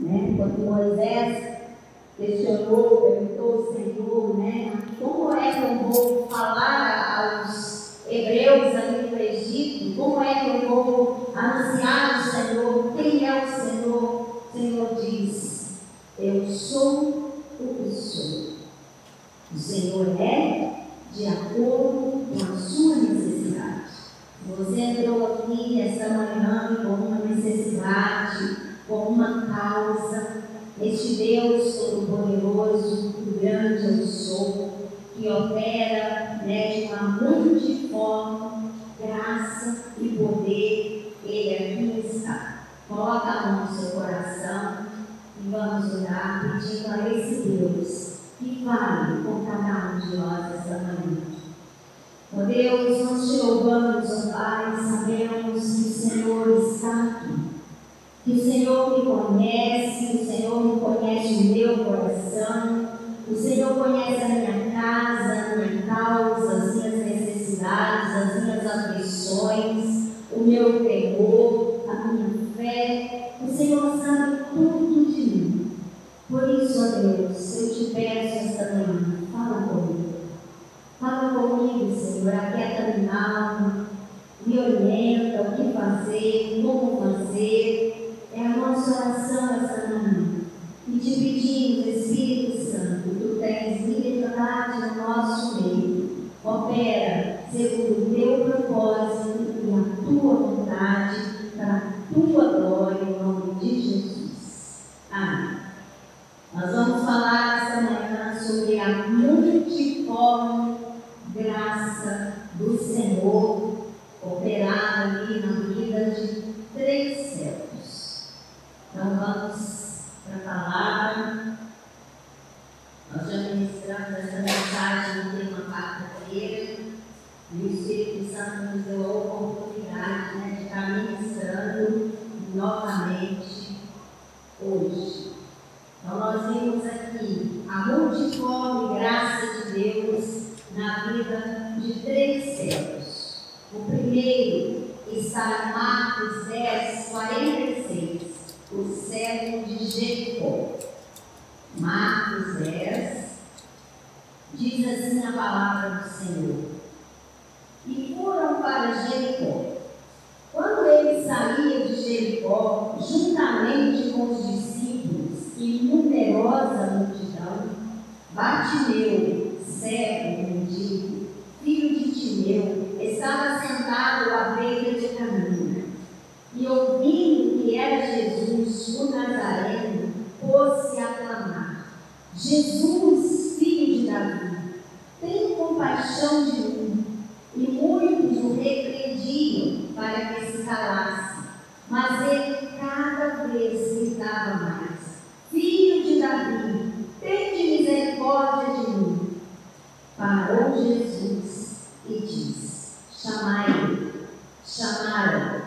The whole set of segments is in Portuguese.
né? Quando Moisés questionou, perguntou ao Senhor, né? Como é que eu vou falar aos hebreus ali no Egito? Como é que eu vou anunciar o Senhor? Quem é o Senhor? O Senhor diz: Eu sou o que sou. O Senhor é de acordo com a sua necessidade. Você entrou aqui essa manhã com uma necessidade, com uma causa. Este Deus Todo-Poderoso, grande eu sou, que opera né, de uma multiforme graça e poder, Ele aqui está. Coloca a mão no seu coração e vamos orar pedindo a esse Deus que fale com cada um de nós esta manhã. Ó Deus, nós te louvamos, ó Pai, sabemos que o Senhor está. Que o Senhor me conhece, o Senhor me conhece o meu coração, o Senhor conhece a minha casa, a minha causa, as minhas necessidades, as minhas aflições, o meu temor, a minha fé. O Senhor sabe tudo de mim. Por isso, ó Deus, eu te peço esta manhã, fala comigo. Fala comigo, Senhor, aquieta minha alma, me orienta o que fazer, como fazer. Nossa oração esta manhã. E te pedimos, Espírito Santo, tu tens liberdade no nosso meio. Opera segundo Então, nós vimos aqui a multiforme graça de Deus na vida de três servos. O primeiro está em Marcos 10, 46, o servo de Jericó. Marcos 10, diz assim a palavra do Senhor. E foram para Jericó. Quando ele saía de Jericó, juntamente com os discípulos e numerosa multidão, Bartimeu, cego, mendigo, filho de Timeu, estava sentado à beira de caminho. E ouvindo que era Jesus, o Nazareno, pôs-se a clamar: Jesus, filho de Davi, tem compaixão de mim. E muitos o repreendiam para que se calasse. Mas ele cada vez gritava mais: Filho de Davi, tem misericórdia de mim. Parou Jesus e disse: Chamai-o. Chamaram.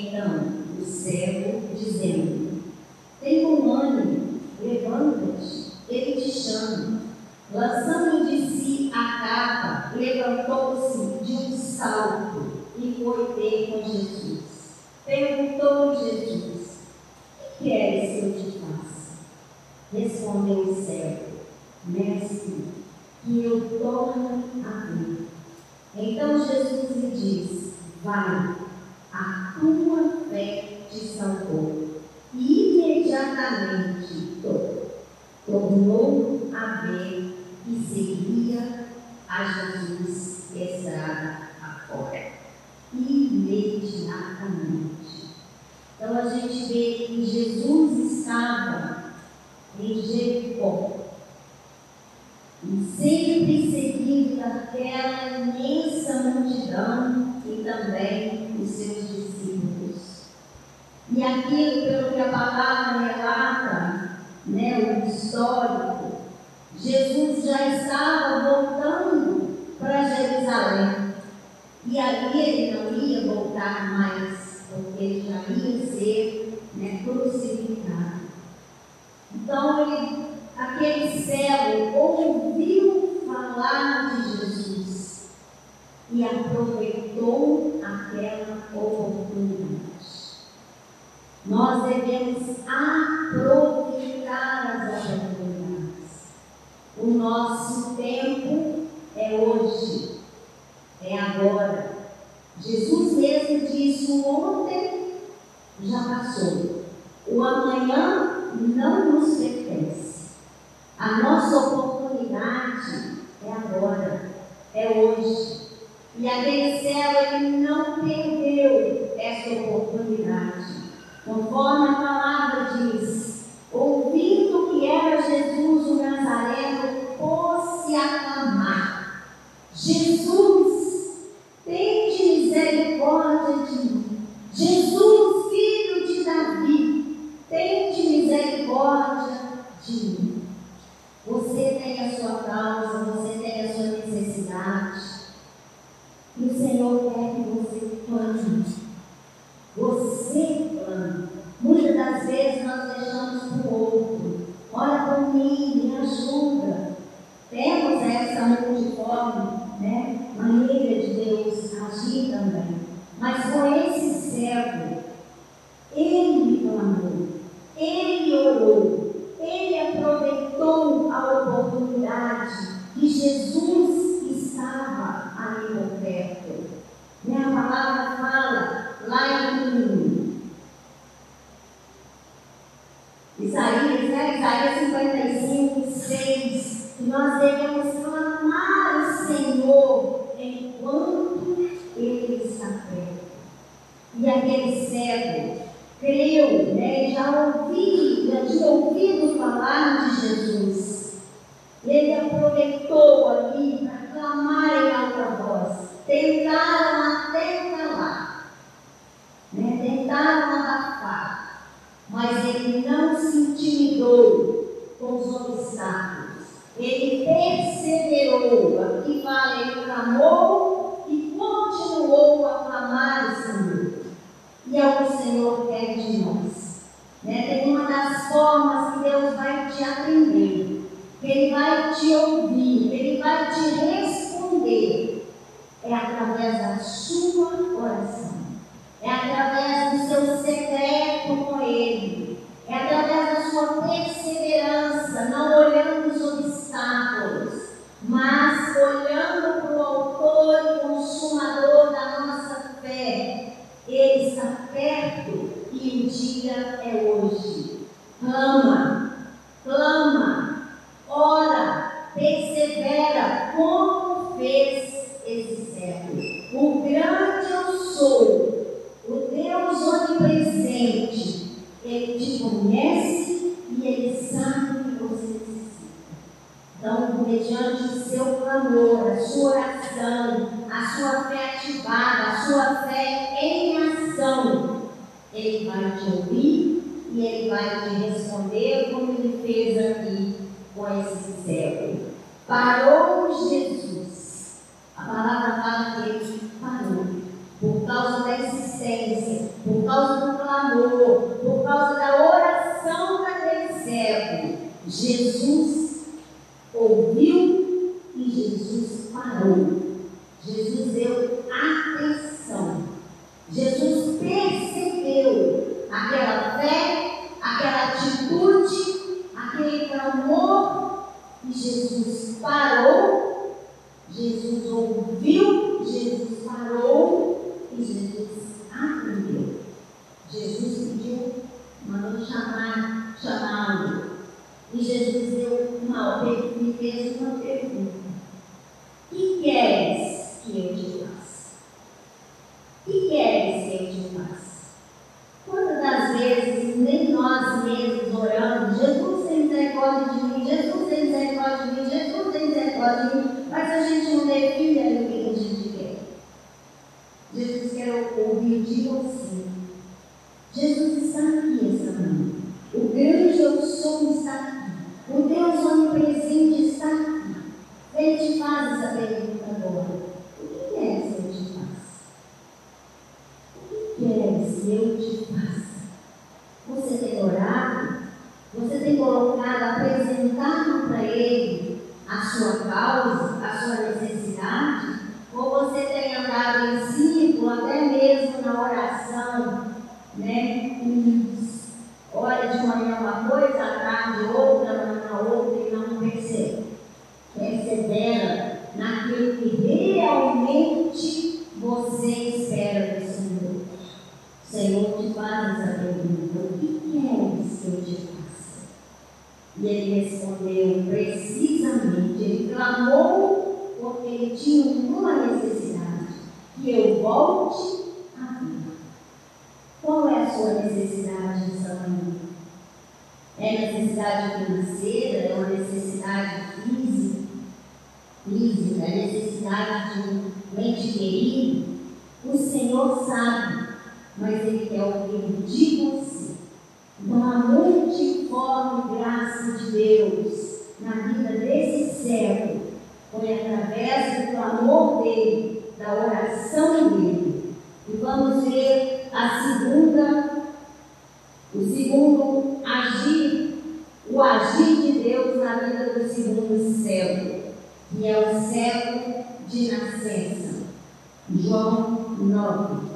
Então o servo, dizendo: Tem bom ânimo, levanta-te, ele te chama. Lançando de si a capa, levantou-se de um salto e foi ter com Jesus. Perguntou Jesus: Que queres que eu te faça? Respondeu o servo: Mestre, que eu torne a ver. Então Jesus lhe disse: Vai, tua fé te salvou. E imediatamente tornou a ver e seguia a Jesus estrada afora. Imediatamente. Então a gente vê que Jesus estava em Jericó sempre seguindo aquela imensa multidão e também os seus discípulos. E aquilo pelo que a palavra relata, né, o histórico, Jesus já estava voltando para Jerusalém. E ali ele não ia voltar mais, porque ele já ia ser né, crucificado. Então, ele, aquele cego ouviu falar de Jesus e aproveitou aquela oportunidade. Nós devemos aproveitar as oportunidades. O nosso tempo é hoje, é agora. Jesus mesmo disse: o ontem já passou, o amanhã não nos pertence. A nossa oportunidade é agora, é hoje. E a céu ele não perdeu essa oportunidade. Conforme a palavra diz, ouvindo que era Jesus o Nazareno, pôs-se a clamar. Jesus respondeu precisamente, ele clamou porque ele tinha uma necessidade, que eu volte à vida. Qual é a sua necessidade nessa manhã? É necessidade financeira? É uma necessidade física? Física? É necessidade de um mente querido? O Senhor sabe, mas Ele quer ouvir de você. Então, a multiforme graça de Deus na vida desse servo foi através do clamor dele, da oração dele. E vamos ver a segunda, o segundo agir, o agir de Deus na vida do segundo servo, que é o servo de nascença. João 9.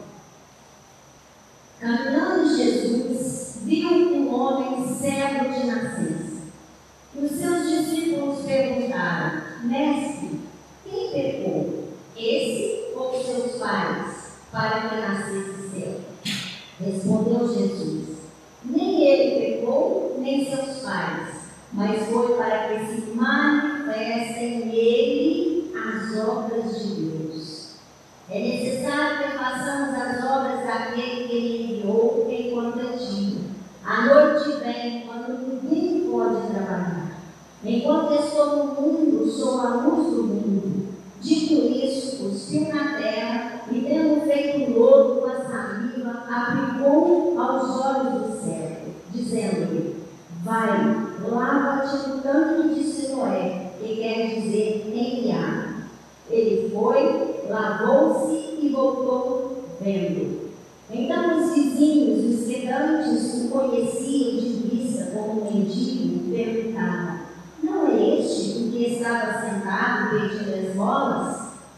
Caminhando Jesus, viu homem cego de nascença. E os seus discípulos perguntaram: Mestre, quem pecou? Esse ou seus pais, para que nascesse cego? Respondeu Jesus: Nem ele pecou, nem seus pais, mas foi para que se manifestem nele as obras de Deus. É necessário que façamos as obras daquele que ele enviou enquanto é dia. A vem quando ninguém pode trabalhar. Enquanto estou no mundo, sou a luz do mundo. Dito isso, cuspiu na terra e, tendo feito lodo com a saliva, aplicou aos olhos do cego, dizendo-lhe: Vai, lava-te no tanque de Siloé, que quer dizer enviar. Ele foi, lavou-se e voltou vendo. Então os vizinhos, os sedantes, o conheciam como mendigo, perguntavam: Não é este o que estava sentado pedindo esmolas?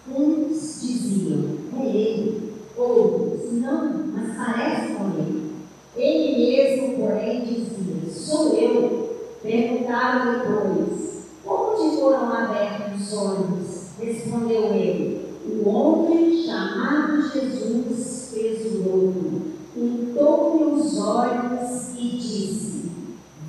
Uns diziam: É ele. Outros: Não, mas parece com ele. Ele mesmo, porém, dizia: Sou eu. Perguntaram-lhe, pois: Onde foram abertos os olhos? Respondeu ele: O homem chamado Jesus fez o lodo, untou-lhe os olhos e disse: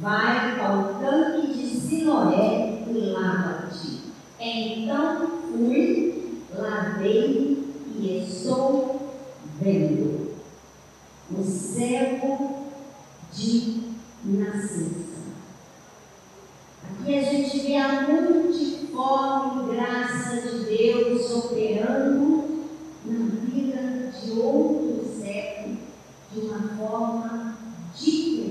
Vai ao tanque de Siloé e lava-te. Então fui, lavei e estou vendo. O cego de nascença. Aqui a gente vê a multiforme graça de Deus operando na vida de outro cego de uma forma diferente.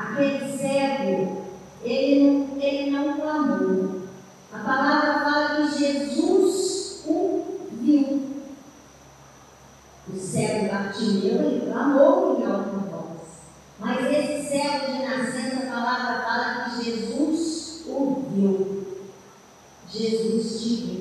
Aquele cego, ele ele não clamou. A palavra fala que Jesus o viu. O cego Bartimeu, ele clamou em alta voz. Mas esse cego de nascença, a palavra fala que Jesus ouviu. Jesus te viu.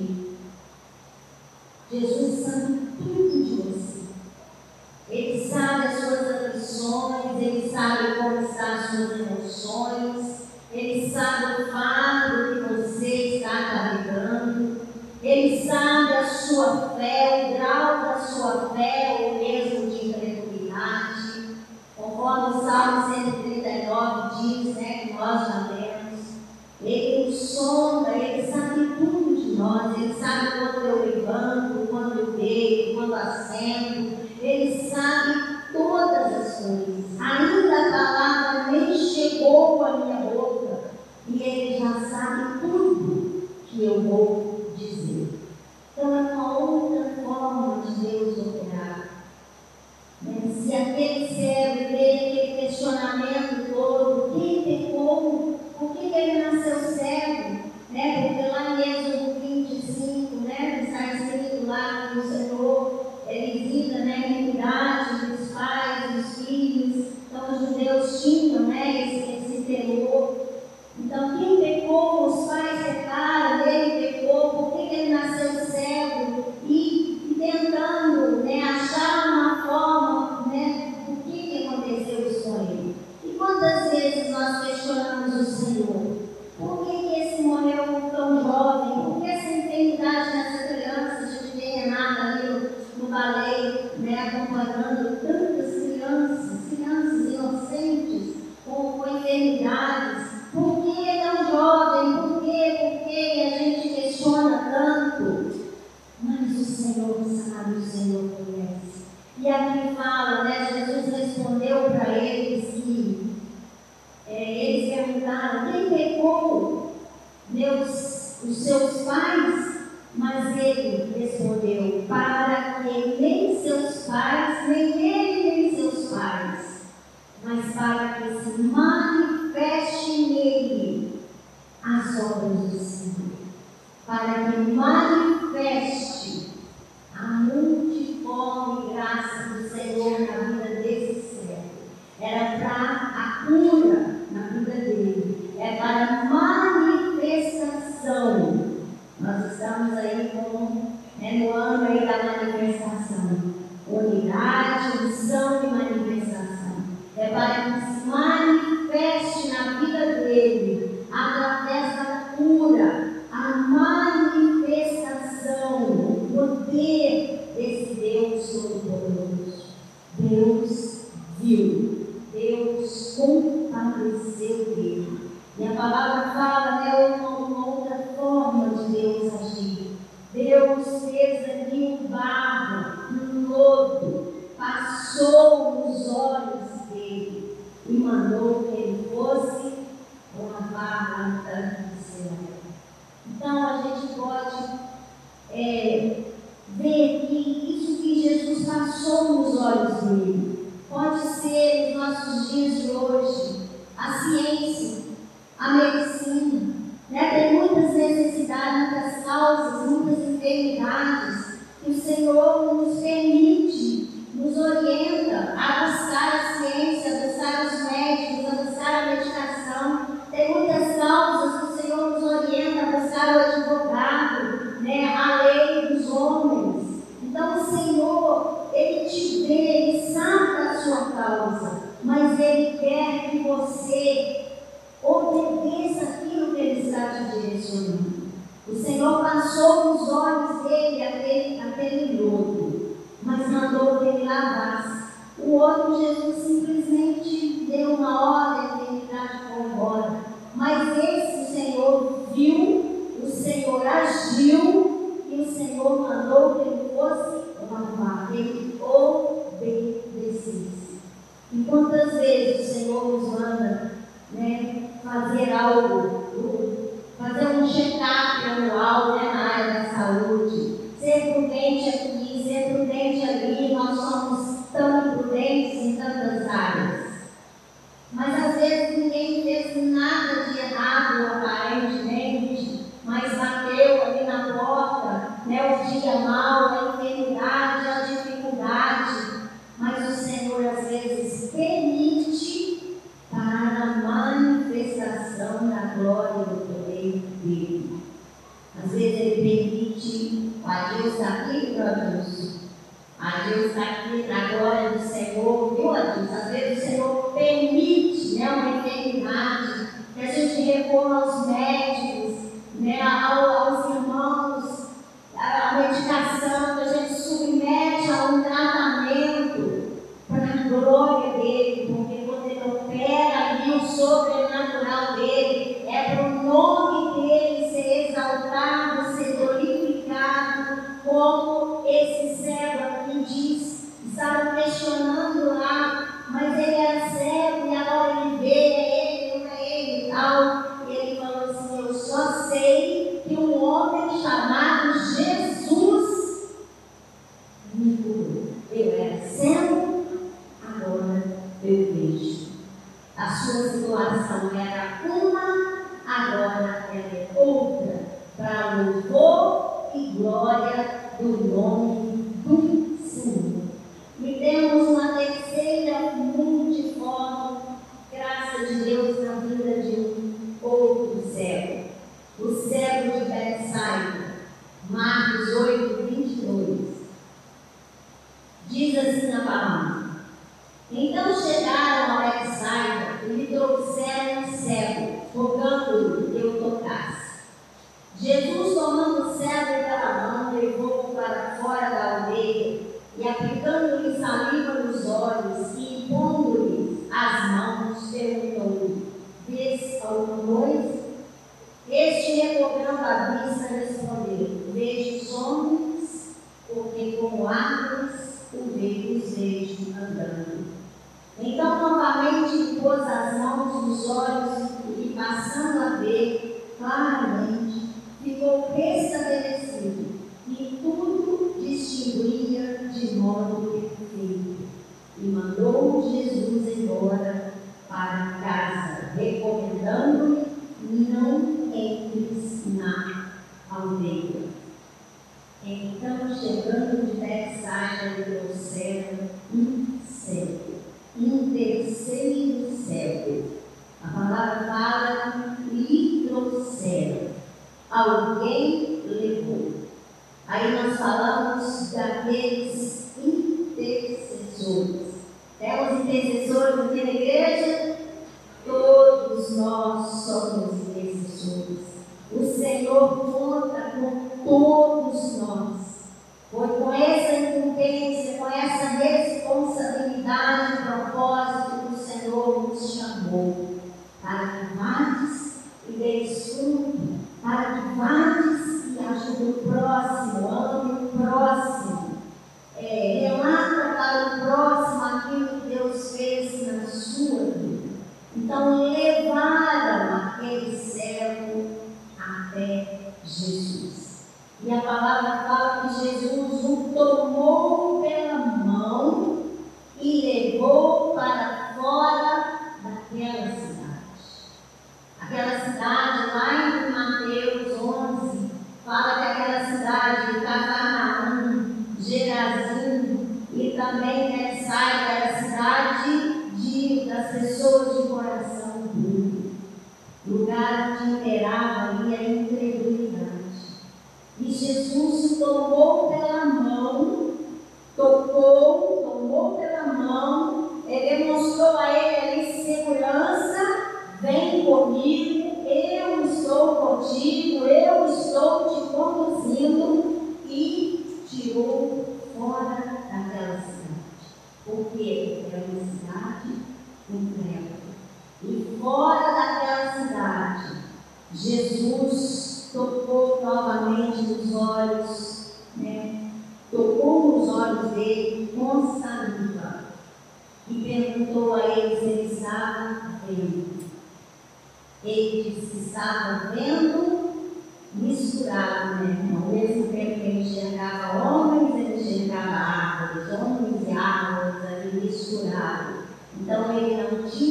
estava vendo misturado, né? Ao mesmo tempo que ele enxergava homens, ele enxergava árvores, homens e árvores ali misturados. Então ele não tinha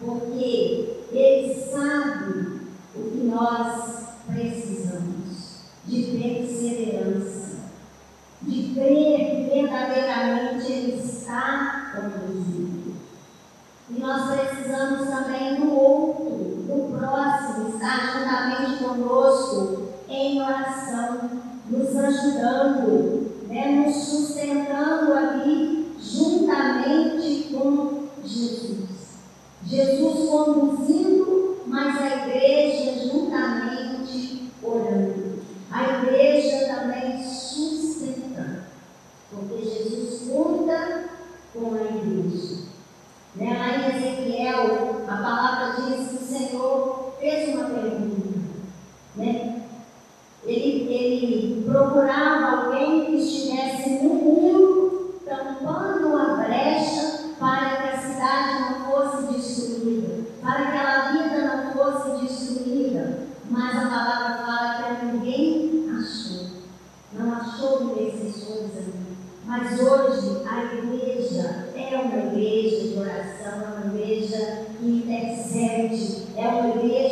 porque Ele sabe o que nós precisamos de perseverança, de crer que verdadeiramente Ele está conduzindo. E nós precisamos também do outro, do próximo, estar juntamente conosco em oração, nos ajudando, né, nos sustentando ali juntamente com Jesus. Jesus conduzindo, mas a igreja juntamente orando. A igreja também sustentando. Porque Jesus conta com a igreja. Né? Maria Ezequiel, a palavra diz que o Senhor sobre esses coisas. Mas hoje a igreja é uma igreja de oração, é uma igreja que intercede, é uma igreja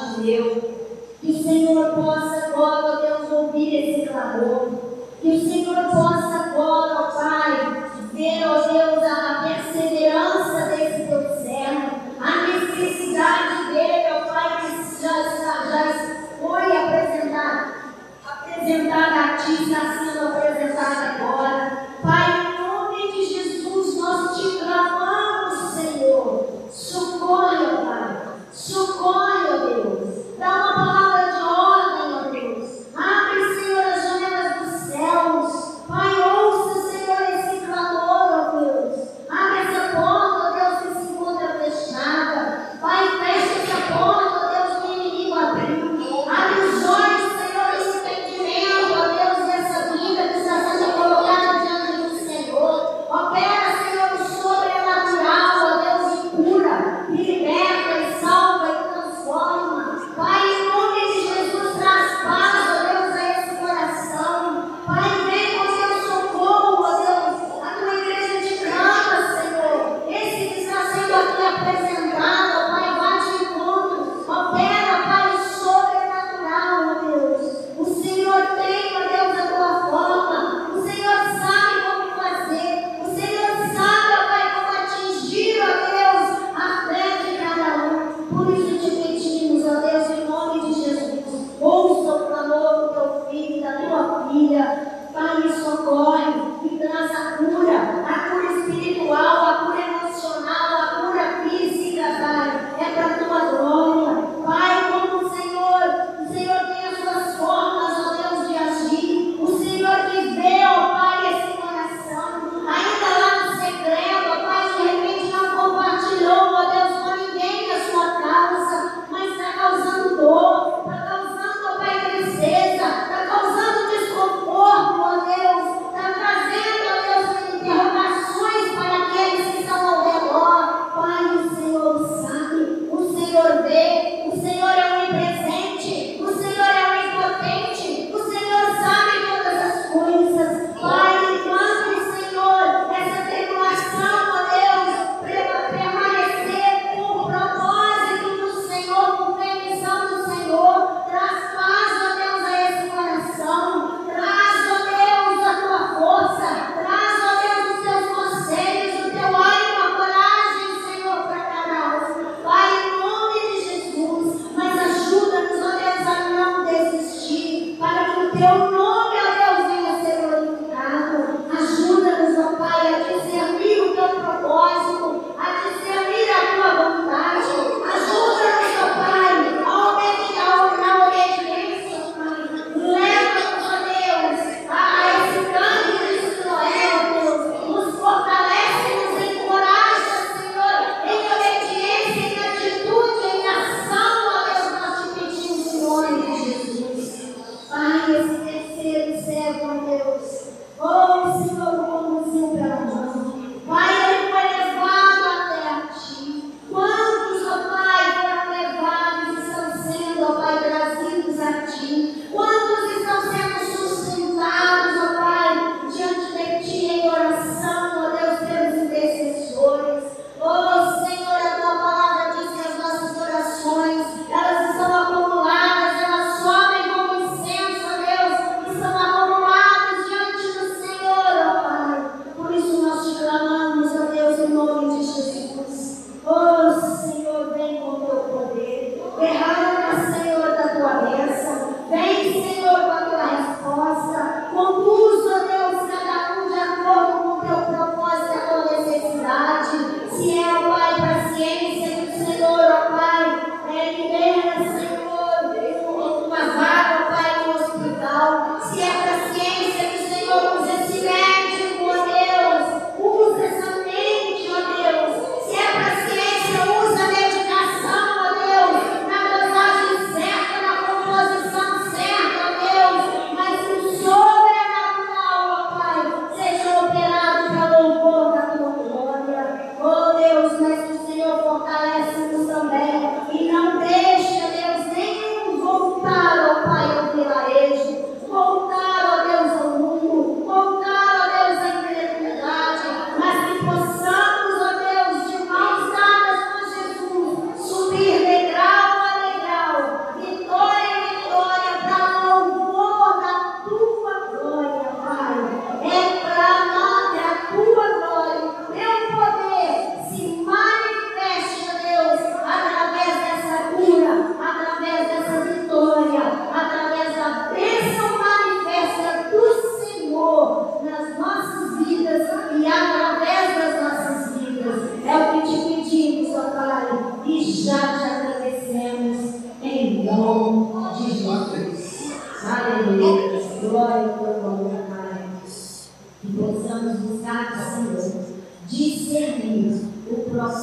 parte. Que o Senhor possa agora, Deus, ouvir esse clamor. Que o Senhor possa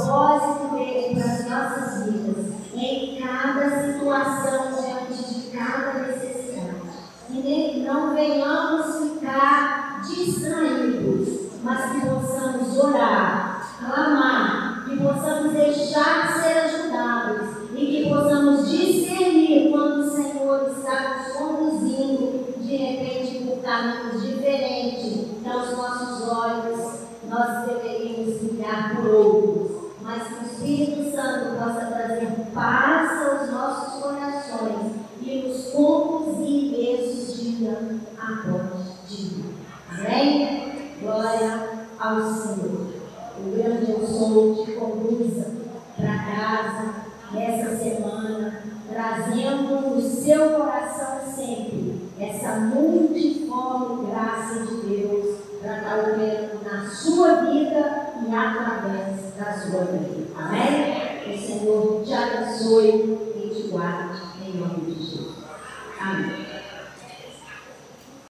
propósito dele para as nossas